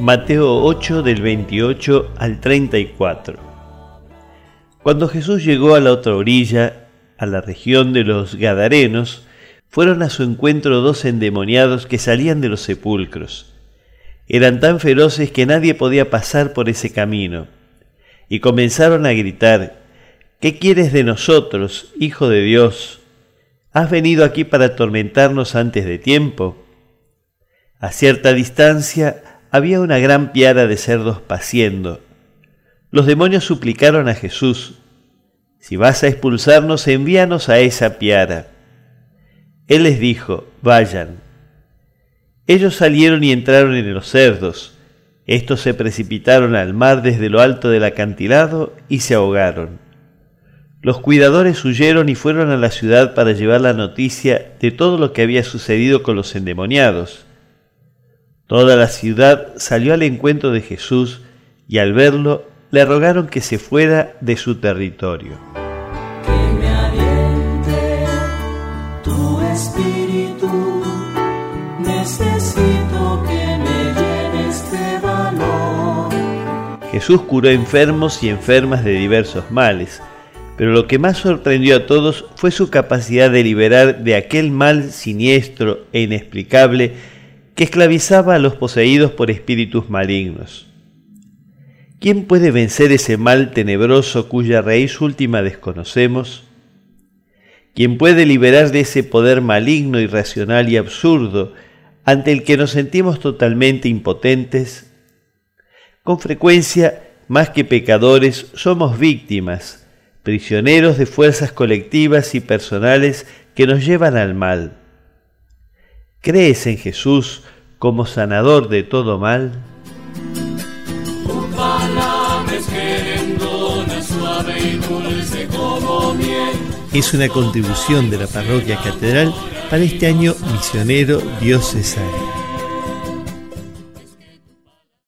Mateo 8 del 28 al 34. Cuando Jesús llegó a la otra orilla, a la región de los Gadarenos, fueron a su encuentro dos endemoniados que salían de los sepulcros. Eran tan feroces que nadie podía pasar por ese camino, y comenzaron a gritar, ¿Qué quieres de nosotros, Hijo de Dios? ¿Has venido aquí para atormentarnos antes de tiempo? A cierta distancia había una gran piara de cerdos paciendo. Los demonios suplicaron a Jesús, si vas a expulsarnos, envíanos a esa piara. Él les dijo, vayan. Ellos salieron y entraron en los cerdos. Estos se precipitaron al mar desde lo alto del acantilado y se ahogaron. Los cuidadores huyeron y fueron a la ciudad para llevar la noticia de todo lo que había sucedido con los endemoniados. Toda la ciudad salió al encuentro de Jesús y al verlo le rogaron que se fuera de su territorio. Que me aliente tu espíritu, necesito que me llenes de valor. Jesús curó enfermos y enfermas de diversos males, pero lo que más sorprendió a todos fue su capacidad de liberar de aquel mal siniestro e inexplicable que esclavizaba a los poseídos por espíritus malignos. ¿Quién puede vencer ese mal tenebroso cuya raíz última desconocemos? ¿Quién puede liberar de ese poder maligno, irracional y absurdo ante el que nos sentimos totalmente impotentes? Con frecuencia, más que pecadores, somos víctimas, prisioneros de fuerzas colectivas y personales que nos llevan al mal. ¿Crees en Jesús como sanador de todo mal? Es una contribución de la parroquia catedral para este año misionero diocesano.